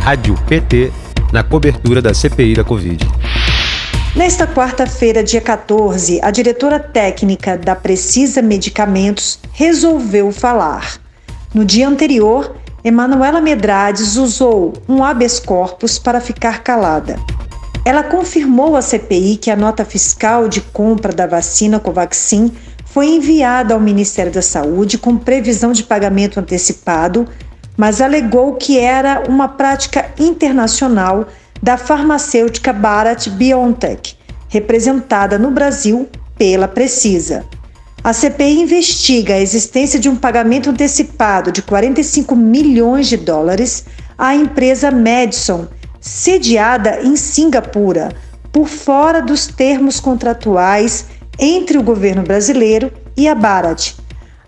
Rádio PT, na cobertura da CPI da Covid. Nesta quarta-feira, dia 14, a diretora técnica da Precisa Medicamentos resolveu falar. No dia anterior, Emanuela Medrades usou um habeas corpus para ficar calada. Ela confirmou à CPI que a nota fiscal de compra da vacina Covaxin foi enviada ao Ministério da Saúde com previsão de pagamento antecipado, mas alegou que era uma prática internacional da farmacêutica Bharat BioNTech, representada no Brasil pela Precisa. A CPI investiga a existência de um pagamento antecipado de 45 milhões de dólares à empresa Madison, sediada em Singapura, por fora dos termos contratuais entre o governo brasileiro e a Bharat.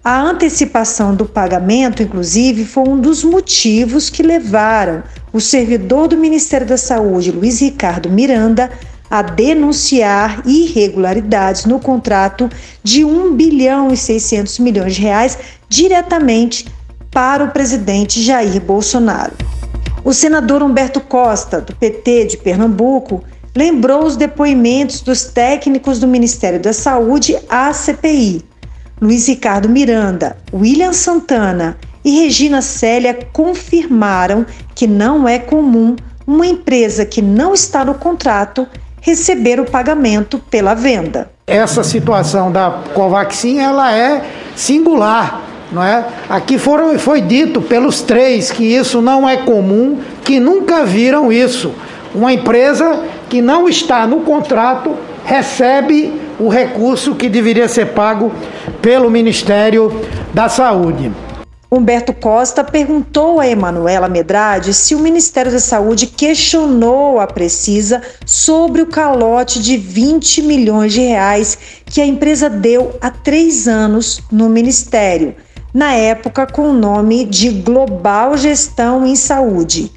A antecipação do pagamento, inclusive, foi um dos motivos que levaram o servidor do Ministério da Saúde, Luiz Ricardo Miranda, a denunciar irregularidades no contrato de 1 bilhão e 600 milhões de reais diretamente para o presidente Jair Bolsonaro. O senador Humberto Costa, do PT de Pernambuco, lembrou os depoimentos dos técnicos do Ministério da Saúde à CPI. Luiz Ricardo Miranda, William Santana e Regina Célia confirmaram que não é comum uma empresa que não está no contrato receber o pagamento pela venda. Essa situação da Covaxin ela é singular. Não é? Aqui foram, foi dito pelos três que isso não é comum, que nunca viram isso. Uma empresa que não está no contrato recebe o recurso que deveria ser pago pelo Ministério da Saúde. Humberto Costa perguntou a Emanuela Medrade se o Ministério da Saúde questionou a Precisa sobre o calote de 20 milhões de reais que a empresa deu há três anos no Ministério, na época com o nome de Global Gestão em Saúde.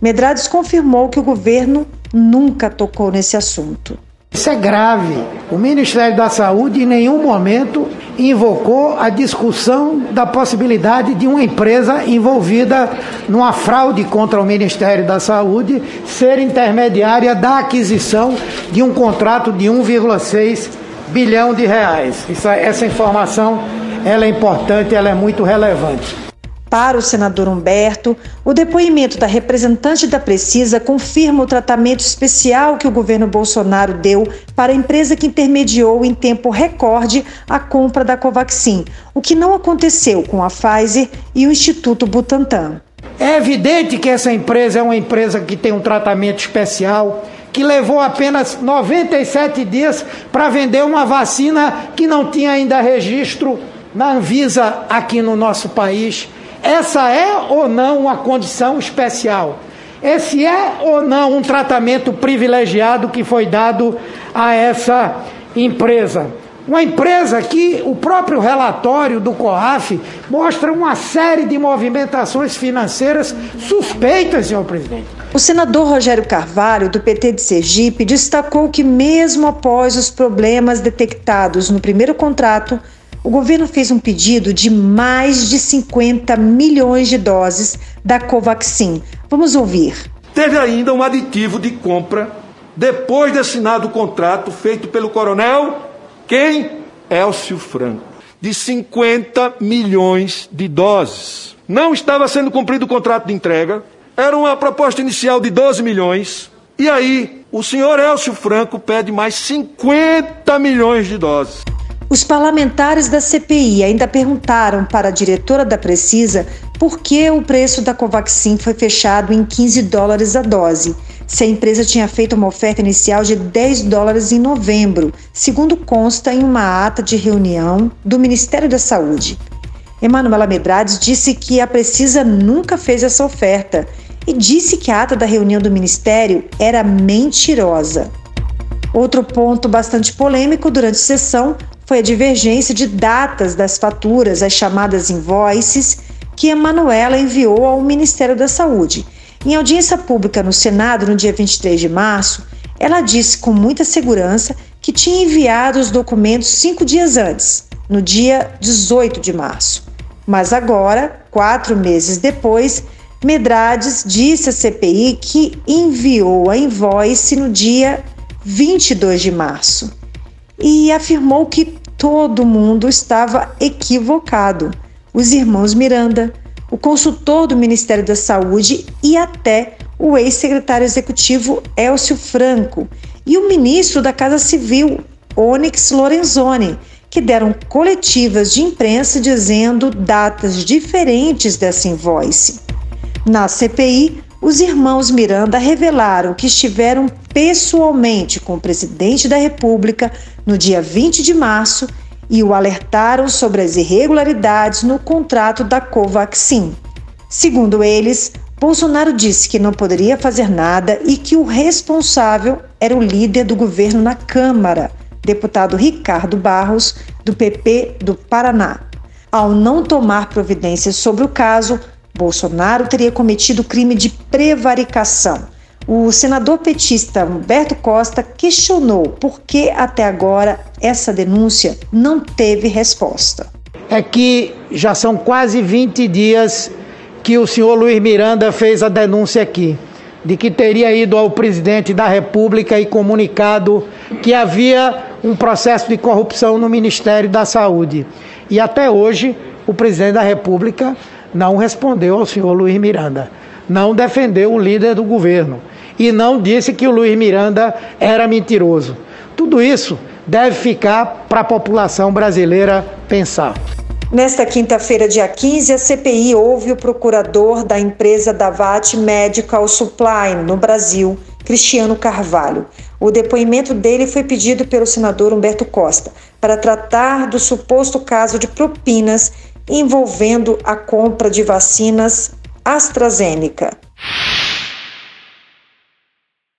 Medrades confirmou que o governo nunca tocou nesse assunto. Isso é grave. O Ministério da Saúde em nenhum momento invocou a discussão da possibilidade de uma empresa envolvida numa fraude contra o Ministério da Saúde ser intermediária da aquisição de um contrato de 1,6 bilhão de reais. Isso, essa informação ela é importante, ela é muito relevante. Para o senador Humberto, o depoimento da representante da Precisa confirma o tratamento especial que o governo Bolsonaro deu para a empresa que intermediou em tempo recorde a compra da Covaxin, o que não aconteceu com a Pfizer e o Instituto Butantan. É evidente que essa empresa é uma empresa que tem um tratamento especial, que levou apenas 97 dias para vender uma vacina que não tinha ainda registro na Anvisa aqui no nosso país essa é ou não uma condição especial? Esse é ou não um tratamento privilegiado que foi dado a essa empresa? Uma empresa que o próprio relatório do COAF mostra uma série de movimentações financeiras suspeitas, senhor presidente. O senador Rogério Carvalho, do PT de Sergipe, destacou que, mesmo após os problemas detectados no primeiro contrato, o governo fez um pedido de mais de 50 milhões de doses da Covaxin. Vamos ouvir. Teve ainda um aditivo de compra depois de assinado o contrato feito pelo coronel quem? Elcio Franco, de 50 milhões de doses. Não estava sendo cumprido o contrato de entrega, era uma proposta inicial de 12 milhões. E aí, o senhor Elcio Franco pede mais 50 milhões de doses. Os parlamentares da CPI ainda perguntaram para a diretora da Precisa por que o preço da Covaxin foi fechado em 15 dólares a dose, se a empresa tinha feito uma oferta inicial de 10 dólares em novembro, segundo consta em uma ata de reunião do Ministério da Saúde. Emanuela Medrades disse que a Precisa nunca fez essa oferta e disse que a ata da reunião do Ministério era mentirosa. Outro ponto bastante polêmico durante a sessão foi a divergência de datas das faturas, as chamadas invoices, que Emanuela enviou ao Ministério da Saúde. Em audiência pública no Senado, no dia 23 de março, ela disse com muita segurança que tinha enviado os documentos cinco dias antes, no dia 18 de março. Mas agora, quatro meses depois, Medrades disse à CPI que enviou a invoice no dia 22 de março e afirmou que todo mundo estava equivocado. Os irmãos Miranda, o consultor do Ministério da Saúde e até o ex-secretário executivo Elcio Franco e o ministro da Casa Civil, Onyx Lorenzoni, que deram coletivas de imprensa dizendo datas diferentes dessa invoice. Na CPI, os irmãos Miranda revelaram que estiveram pessoalmente com o presidente da República no dia 20 de março e o alertaram sobre as irregularidades no contrato da Covaxin. Segundo eles, Bolsonaro disse que não poderia fazer nada e que o responsável era o líder do governo na Câmara, deputado Ricardo Barros, do PP do Paraná. Ao não tomar providências sobre o caso, Bolsonaro teria cometido crime de prevaricação. O senador petista Humberto Costa questionou por que até agora essa denúncia não teve resposta. É que já são quase 20 dias que o senhor Luiz Miranda fez a denúncia aqui, de que teria ido ao presidente da República e comunicado que havia um processo de corrupção no Ministério da Saúde. E até hoje, o presidente da República não respondeu ao senhor Luiz Miranda, não defendeu o líder do governo e não disse que o Luiz Miranda era mentiroso. Tudo isso deve ficar para a população brasileira pensar. Nesta quinta-feira, dia 15, a CPI ouve o procurador da empresa Davat Medical Supply no Brasil, Cristiano Carvalho. O depoimento dele foi pedido pelo senador Humberto Costa para tratar do suposto caso de propinas envolvendo a compra de vacinas AstraZeneca.